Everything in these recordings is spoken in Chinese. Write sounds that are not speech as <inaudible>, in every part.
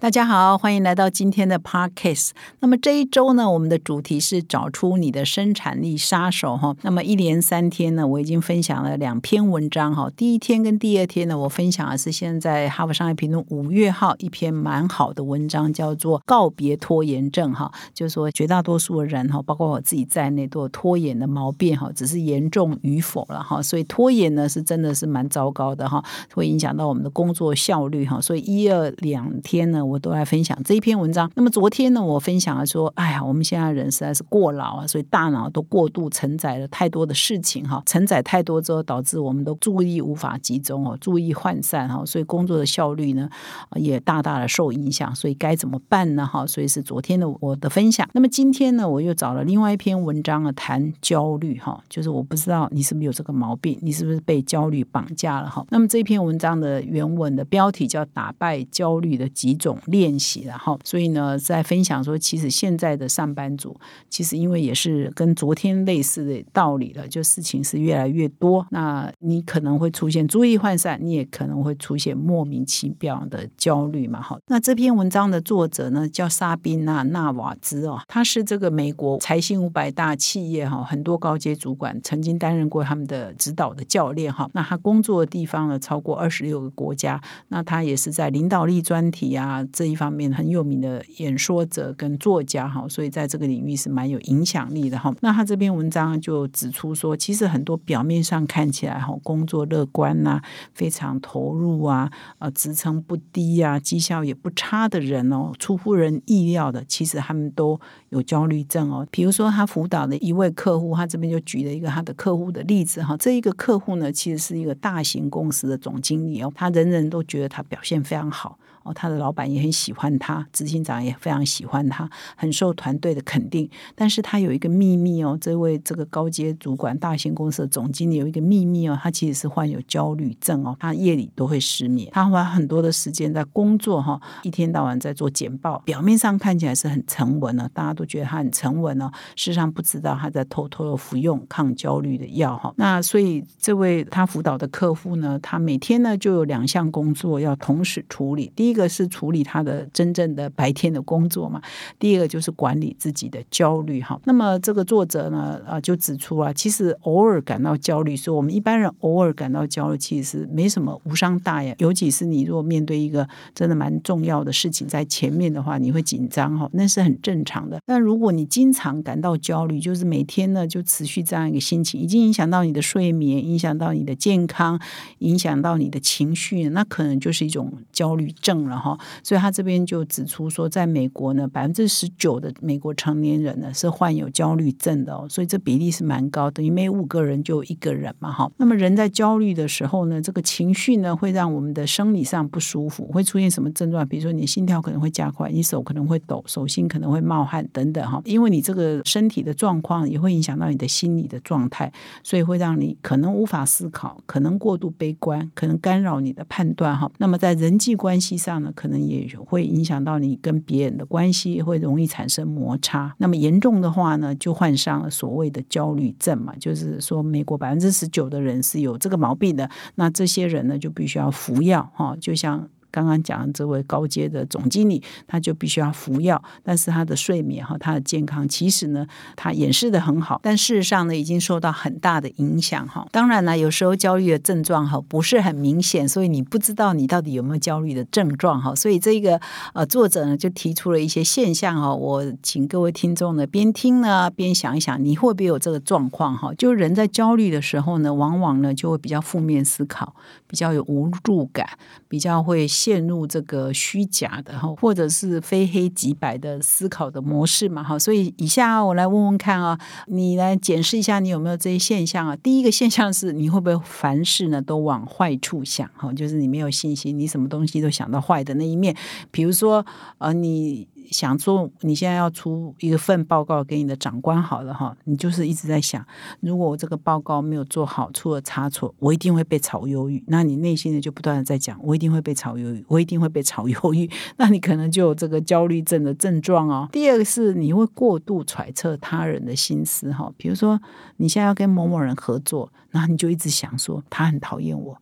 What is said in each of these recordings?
大家好，欢迎来到今天的 Podcast。那么这一周呢，我们的主题是找出你的生产力杀手哈。那么一连三天呢，我已经分享了两篇文章哈。第一天跟第二天呢，我分享的是现在哈佛商业评论五月号一篇蛮好的文章，叫做《告别拖延症》哈。就是说，绝大多数的人哈，包括我自己在内，都有拖延的毛病哈，只是严重与否了哈。所以拖延呢，是真的是蛮糟糕的哈，会影响到我们的工作效率哈。所以一二两天呢。我都来分享这一篇文章。那么昨天呢，我分享了说，哎呀，我们现在人实在是过劳啊，所以大脑都过度承载了太多的事情哈，承载太多之后，导致我们的注意无法集中哦，注意涣散哈，所以工作的效率呢也大大的受影响。所以该怎么办呢？哈，所以是昨天的我的分享。那么今天呢，我又找了另外一篇文章啊，谈焦虑哈，就是我不知道你是不是有这个毛病，你是不是被焦虑绑架了哈？那么这篇文章的原文的标题叫《打败焦虑的几种》。练习，然后，所以呢，在分享说，其实现在的上班族，其实因为也是跟昨天类似的道理了，就事情是越来越多，那你可能会出现注意涣散，你也可能会出现莫名其妙的焦虑嘛。好，那这篇文章的作者呢，叫沙宾娜·纳瓦兹哦，他是这个美国财新五百大企业哈，很多高阶主管曾经担任过他们的指导的教练哈。那他工作的地方呢，超过二十六个国家，那他也是在领导力专题啊。这一方面很有名的演说者跟作家哈，所以在这个领域是蛮有影响力的哈。那他这篇文章就指出说，其实很多表面上看起来哈工作乐观呐，非常投入啊，呃职称不低啊，绩效也不差的人哦，出乎人意料的，其实他们都有焦虑症哦。比如说他辅导的一位客户，他这边就举了一个他的客户的例子哈。这一个客户呢，其实是一个大型公司的总经理哦，他人人都觉得他表现非常好。哦他的老板也很喜欢他，执行长也非常喜欢他，很受团队的肯定。但是他有一个秘密哦，这位这个高阶主管，大型公司的总经理有一个秘密哦，他其实是患有焦虑症哦，他夜里都会失眠，他花很多的时间在工作哈，一天到晚在做简报，表面上看起来是很沉稳了，大家都觉得他很沉稳哦，事实上不知道他在偷偷的服用抗焦虑的药哈。那所以这位他辅导的客户呢，他每天呢就有两项工作要同时处理，第一一个是处理他的真正的白天的工作嘛，第二个就是管理自己的焦虑哈。那么这个作者呢，啊，就指出啊，其实偶尔感到焦虑，说我们一般人偶尔感到焦虑，其实没什么无伤大雅。尤其是你如果面对一个真的蛮重要的事情在前面的话，你会紧张哈，那是很正常的。但如果你经常感到焦虑，就是每天呢就持续这样一个心情，已经影响到你的睡眠，影响到你的健康，影响到你的情绪，那可能就是一种焦虑症。了哈，所以他这边就指出说，在美国呢，百分之十九的美国成年人呢是患有焦虑症的哦，所以这比例是蛮高，等于每五个人就一个人嘛哈。那么人在焦虑的时候呢，这个情绪呢会让我们的生理上不舒服，会出现什么症状？比如说你心跳可能会加快，你手可能会抖，手心可能会冒汗等等哈。因为你这个身体的状况也会影响到你的心理的状态，所以会让你可能无法思考，可能过度悲观，可能干扰你的判断哈。那么在人际关系上，这样呢可能也会影响到你跟别人的关系，会容易产生摩擦。那么严重的话呢，就患上了所谓的焦虑症嘛，就是说美国百分之十九的人是有这个毛病的。那这些人呢，就必须要服药哈，就像。刚刚讲的这位高阶的总经理，他就必须要服药，但是他的睡眠和他的健康，其实呢，他掩饰的很好，但事实上呢，已经受到很大的影响哈。当然呢，有时候焦虑的症状哈不是很明显，所以你不知道你到底有没有焦虑的症状哈。所以这个呃作者呢就提出了一些现象哈，我请各位听众呢边听呢边想一想，你会不会有这个状况哈？就人在焦虑的时候呢，往往呢就会比较负面思考，比较有无助感，比较会。陷入这个虚假的哈，或者是非黑即白的思考的模式嘛哈，所以以下我来问问看啊，你来检视一下你有没有这些现象啊？第一个现象是，你会不会凡事呢都往坏处想哈？就是你没有信心，你什么东西都想到坏的那一面。比如说呃，你想做你现在要出一份报告给你的长官好了哈，你就是一直在想，如果我这个报告没有做好，出了差错，我一定会被炒鱿鱼。那你内心的就不断的在讲，我一定会被炒鱿，我一定会被炒鱿鱼。那你可能就有这个焦虑症的症状哦。第二个是你会过度揣测他人的心思哈，比如说你现在要跟某某人合作，然后你就一直想说他很讨厌我。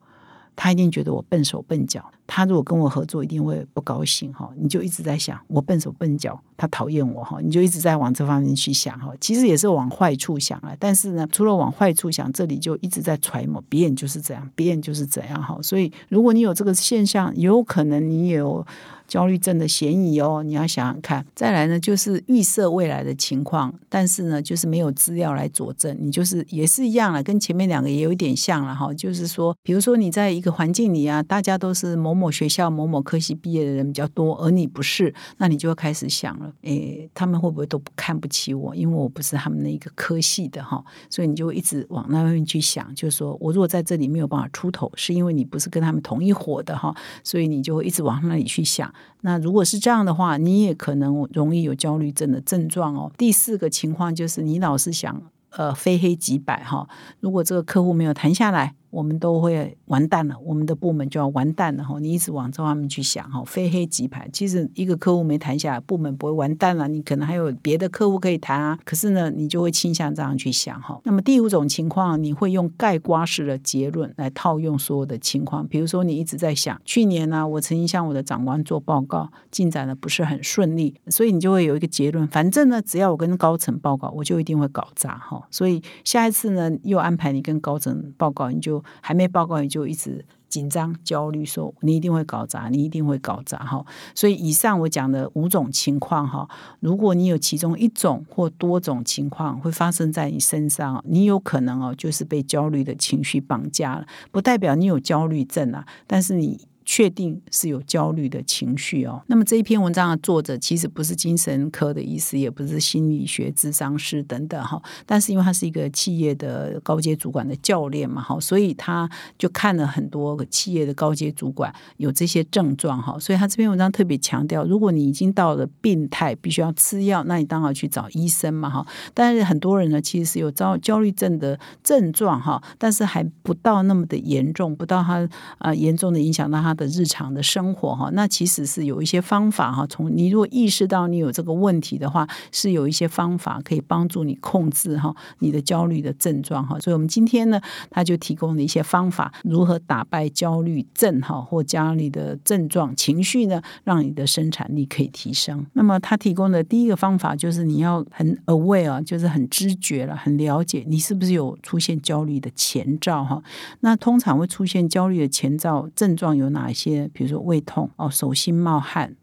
他一定觉得我笨手笨脚，他如果跟我合作，一定会不高兴哈。你就一直在想我笨手笨脚，他讨厌我哈，你就一直在往这方面去想哈。其实也是往坏处想啊，但是呢，除了往坏处想，这里就一直在揣摩别人就是这样，别人就是这样哈。所以如果你有这个现象，有可能你有。焦虑症的嫌疑哦，你要想想看。再来呢，就是预设未来的情况，但是呢，就是没有资料来佐证。你就是也是一样了，跟前面两个也有一点像了哈。就是说，比如说你在一个环境里啊，大家都是某某学校某某科系毕业的人比较多，而你不是，那你就会开始想了，诶，他们会不会都看不起我？因为我不是他们那一个科系的哈，所以你就一直往那方面去想，就是说我如果在这里没有办法出头，是因为你不是跟他们同一伙的哈，所以你就会一直往那里去想。那如果是这样的话，你也可能容易有焦虑症的症状哦。第四个情况就是你老是想，呃，非黑即白哈。如果这个客户没有谈下来。我们都会完蛋了，我们的部门就要完蛋了哈。你一直往这方面去想哈，非黑即白。其实一个客户没谈下来，部门不会完蛋了。你可能还有别的客户可以谈啊。可是呢，你就会倾向这样去想哈。那么第五种情况，你会用盖瓜式的结论来套用所有的情况。比如说，你一直在想，去年呢，我曾经向我的长官做报告，进展的不是很顺利，所以你就会有一个结论。反正呢，只要我跟高层报告，我就一定会搞砸哈。所以下一次呢，又安排你跟高层报告，你就。还没报告你就一直紧张焦虑，说你一定会搞砸，你一定会搞砸哈。所以以上我讲的五种情况哈，如果你有其中一种或多种情况会发生在你身上，你有可能哦就是被焦虑的情绪绑架了，不代表你有焦虑症啊，但是你。确定是有焦虑的情绪哦。那么这一篇文章的作者其实不是精神科的医师，也不是心理学智商师等等哈。但是因为他是一个企业的高阶主管的教练嘛，哈，所以他就看了很多企业的高阶主管有这些症状哈。所以他这篇文章特别强调，如果你已经到了病态，必须要吃药，那你当然去找医生嘛，哈。但是很多人呢，其实是有焦焦虑症的症状哈，但是还不到那么的严重，不到他啊严重的影响到他。的日常的生活哈，那其实是有一些方法哈。从你如果意识到你有这个问题的话，是有一些方法可以帮助你控制哈你的焦虑的症状哈。所以我们今天呢，他就提供了一些方法，如何打败焦虑症哈或焦虑的症状情绪呢，让你的生产力可以提升。那么他提供的第一个方法就是你要很 aware 啊，就是很知觉了，很了解你是不是有出现焦虑的前兆哈。那通常会出现焦虑的前兆症状有哪？哪些？比如说胃痛哦，手心冒汗。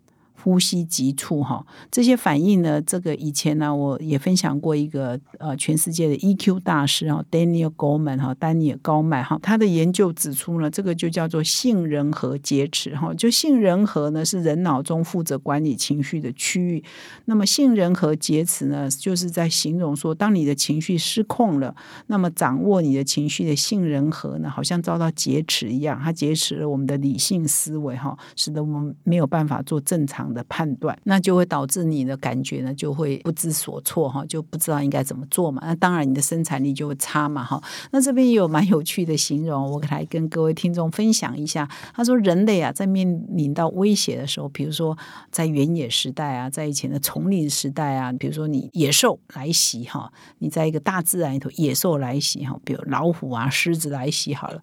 呼吸急促哈，这些反应呢？这个以前呢，我也分享过一个呃，全世界的 EQ 大师哈，Daniel Goleman 哈，丹尼尔高麦哈，他的研究指出呢，这个就叫做杏仁核劫持哈。就杏仁核呢，是人脑中负责管理情绪的区域。那么杏仁核劫持呢，就是在形容说，当你的情绪失控了，那么掌握你的情绪的杏仁核呢，好像遭到劫持一样，它劫持了我们的理性思维哈，使得我们没有办法做正常。的判断，那就会导致你的感觉呢，就会不知所措哈，就不知道应该怎么做嘛。那当然，你的生产力就会差嘛哈。那这边也有蛮有趣的形容，我来跟各位听众分享一下。他说，人类啊，在面临到威胁的时候，比如说在原野时代啊，在以前的丛林时代啊，比如说你野兽来袭哈，你在一个大自然里头，野兽来袭哈，比如老虎啊、狮子来袭好了。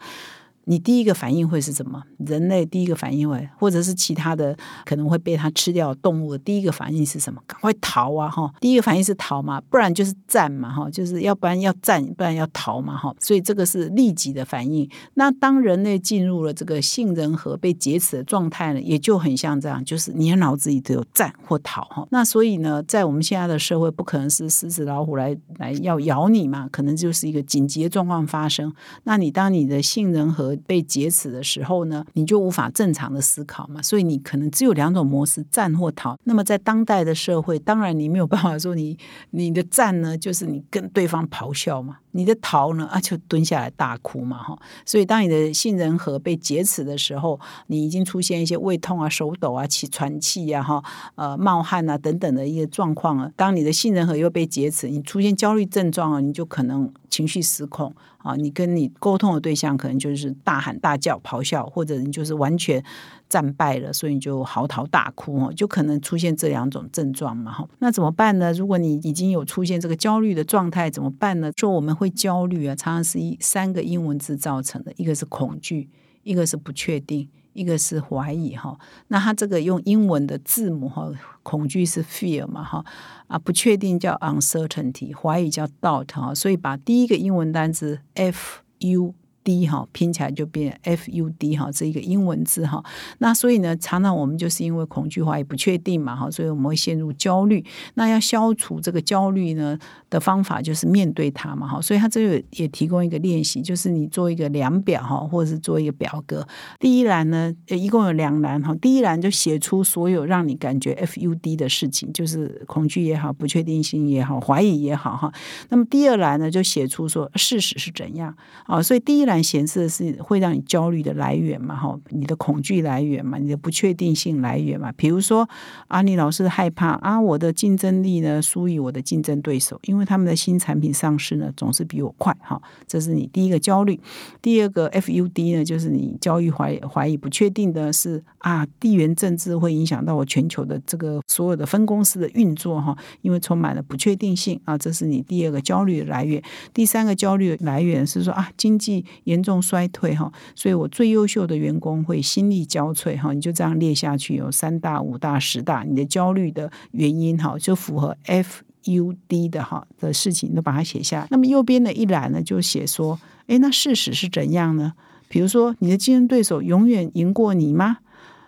你第一个反应会是什么？人类第一个反应会，或者是其他的可能会被它吃掉动物的第一个反应是什么？赶快逃啊！哈，第一个反应是逃嘛，不然就是战嘛，哈，就是要不然要战，不然要逃嘛，哈。所以这个是立即的反应。那当人类进入了这个杏仁核被劫持的状态呢，也就很像这样，就是你的脑子里都有战或逃，哈。那所以呢，在我们现在的社会，不可能是狮子老虎来来要咬你嘛，可能就是一个紧急的状况发生。那你当你的杏仁核被劫持的时候呢，你就无法正常的思考嘛，所以你可能只有两种模式：战或逃。那么在当代的社会，当然你没有办法说你 <laughs> 你的战呢，就是你跟对方咆哮嘛。你的逃呢啊，就蹲下来大哭嘛哈，所以当你的杏仁核被劫持的时候，你已经出现一些胃痛啊、手抖啊、起喘气呀哈、呃冒汗啊等等的一个状况了。当你的杏仁核又被劫持，你出现焦虑症状啊，你就可能情绪失控啊，你跟你沟通的对象可能就是大喊大叫、咆哮，或者你就是完全。战败了，所以你就嚎啕大哭哦，就可能出现这两种症状嘛哈。那怎么办呢？如果你已经有出现这个焦虑的状态，怎么办呢？说我们会焦虑啊，常常是一三个英文字造成的，一个是恐惧，一个是不确定，一个是怀疑哈。那它这个用英文的字母哈，恐惧是 fear 嘛哈啊，不确定叫 uncertainty，怀疑叫 doubt 哈。所以把第一个英文单词 f u。D 哈拼起来就变 F U D 哈，这一个英文字哈。那所以呢，常常我们就是因为恐惧、怀疑、不确定嘛哈，所以我们会陷入焦虑。那要消除这个焦虑呢的方法，就是面对它嘛哈。所以他这个也提供一个练习，就是你做一个量表哈，或者是做一个表格。第一栏呢，一共有两栏哈。第一栏就写出所有让你感觉 F U D 的事情，就是恐惧也好、不确定性也好、怀疑也好哈。那么第二栏呢，就写出说事实是怎样啊。所以第一栏。显示的是会让你焦虑的来源嘛？哈，你的恐惧来源嘛？你的不确定性来源嘛？比如说，啊，你老是害怕啊，我的竞争力呢输于我的竞争对手，因为他们的新产品上市呢总是比我快。哈，这是你第一个焦虑。第二个 FUD 呢，就是你焦虑、怀怀疑、不确定的是啊，地缘政治会影响到我全球的这个所有的分公司的运作。哈，因为充满了不确定性啊，这是你第二个焦虑的来源。第三个焦虑来源是说啊，经济。严重衰退哈，所以我最优秀的员工会心力交瘁哈。你就这样列下去，有三大、五大、十大，你的焦虑的原因哈，就符合 F U D 的哈的事情，都把它写下。那么右边的一栏呢，就写说，哎，那事实是怎样呢？比如说，你的竞争对手永远赢过你吗？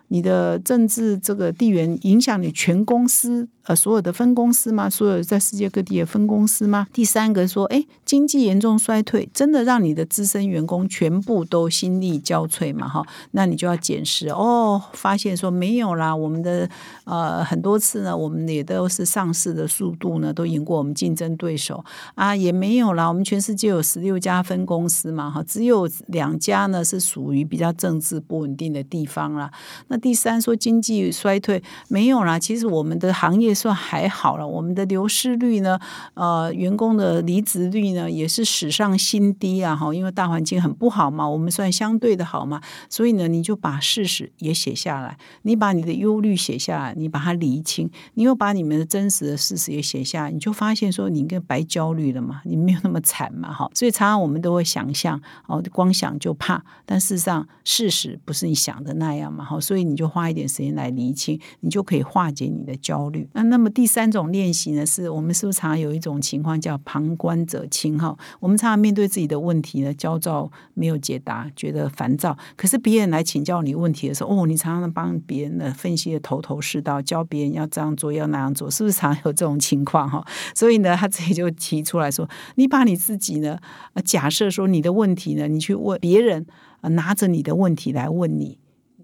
你的政治这个地缘影响你全公司？呃，所有的分公司吗？所有在世界各地的分公司吗？第三个说，哎，经济严重衰退，真的让你的资深员工全部都心力交瘁嘛？哈，那你就要检视哦，发现说没有啦，我们的呃很多次呢，我们也都是上市的速度呢，都赢过我们竞争对手啊，也没有啦，我们全世界有十六家分公司嘛，哈，只有两家呢是属于比较政治不稳定的地方啦。那第三说经济衰退没有啦，其实我们的行业。算还好了，我们的流失率呢？呃，员工的离职率呢，也是史上新低啊！哈，因为大环境很不好嘛，我们算相对的好嘛，所以呢，你就把事实也写下来，你把你的忧虑写下来，你把它厘清，你又把你们的真实的事实也写下来，你就发现说，你应该白焦虑了嘛，你没有那么惨嘛，哈！所以常常我们都会想象哦，光想就怕，但事实上事实不是你想的那样嘛，哈！所以你就花一点时间来厘清，你就可以化解你的焦虑。那么第三种练习呢，是我们是不是常常有一种情况叫旁观者清哈？我们常常面对自己的问题呢，焦躁没有解答，觉得烦躁。可是别人来请教你问题的时候，哦，你常常帮别人的分析的头头是道，教别人要这样做，要那样做，是不是常有这种情况哈？<laughs> 所以呢，他自己就提出来说，你把你自己呢，假设说你的问题呢，你去问别人，拿着你的问题来问你，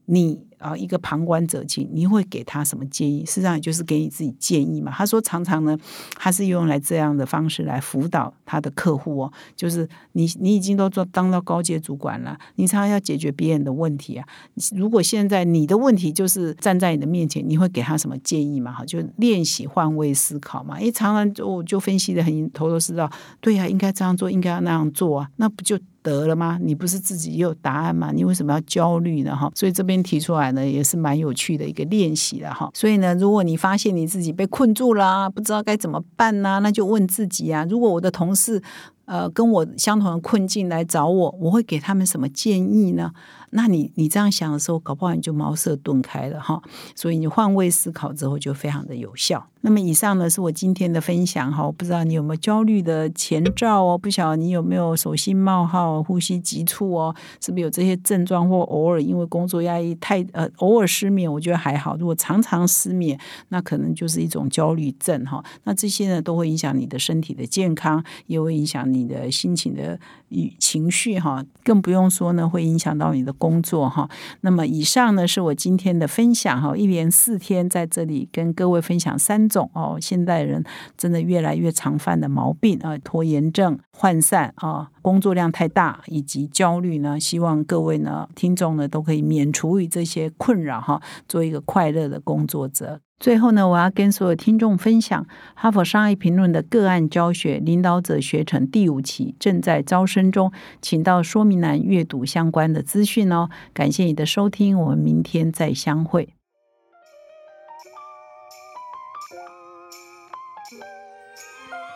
你。啊，一个旁观者清，你会给他什么建议？事实上，也就是给你自己建议嘛。他说，常常呢，他是用来这样的方式来辅导他的客户哦。就是你，你已经都做当到高阶主管了，你常常要解决别人的问题啊。如果现在你的问题就是站在你的面前，你会给他什么建议嘛？哈，就练习换位思考嘛。诶，常常就就分析的很头头是道，对呀，应该这样做，应该要那样做啊，那不就？得了吗？你不是自己也有答案吗？你为什么要焦虑呢？哈，所以这边提出来呢，也是蛮有趣的一个练习了哈。所以呢，如果你发现你自己被困住了，不知道该怎么办呢，那就问自己啊：如果我的同事呃跟我相同的困境来找我，我会给他们什么建议呢？那你你这样想的时候，搞不好你就茅塞顿开了哈。所以你换位思考之后，就非常的有效。那么以上呢是我今天的分享哈，我不知道你有没有焦虑的前兆哦，不晓得你有没有手心冒汗、呼吸急促哦，是不是有这些症状？或偶尔因为工作压力太呃，偶尔失眠，我觉得还好。如果常常失眠，那可能就是一种焦虑症哈。那这些呢都会影响你的身体的健康，也会影响你的心情的与情绪哈，更不用说呢会影响到你的工作哈。那么以上呢是我今天的分享哈，一连四天在这里跟各位分享三种哦，现代人真的越来越常犯的毛病啊，拖延症、涣散啊，工作量太大以及焦虑呢，希望各位呢听众呢都可以免除于这些困扰哈，做一个快乐的工作者。最后呢，我要跟所有听众分享《哈佛商业评论》的个案教学领导者学程第五期正在招生中，请到说明栏阅读相关的资讯哦。感谢你的收听，我们明天再相会。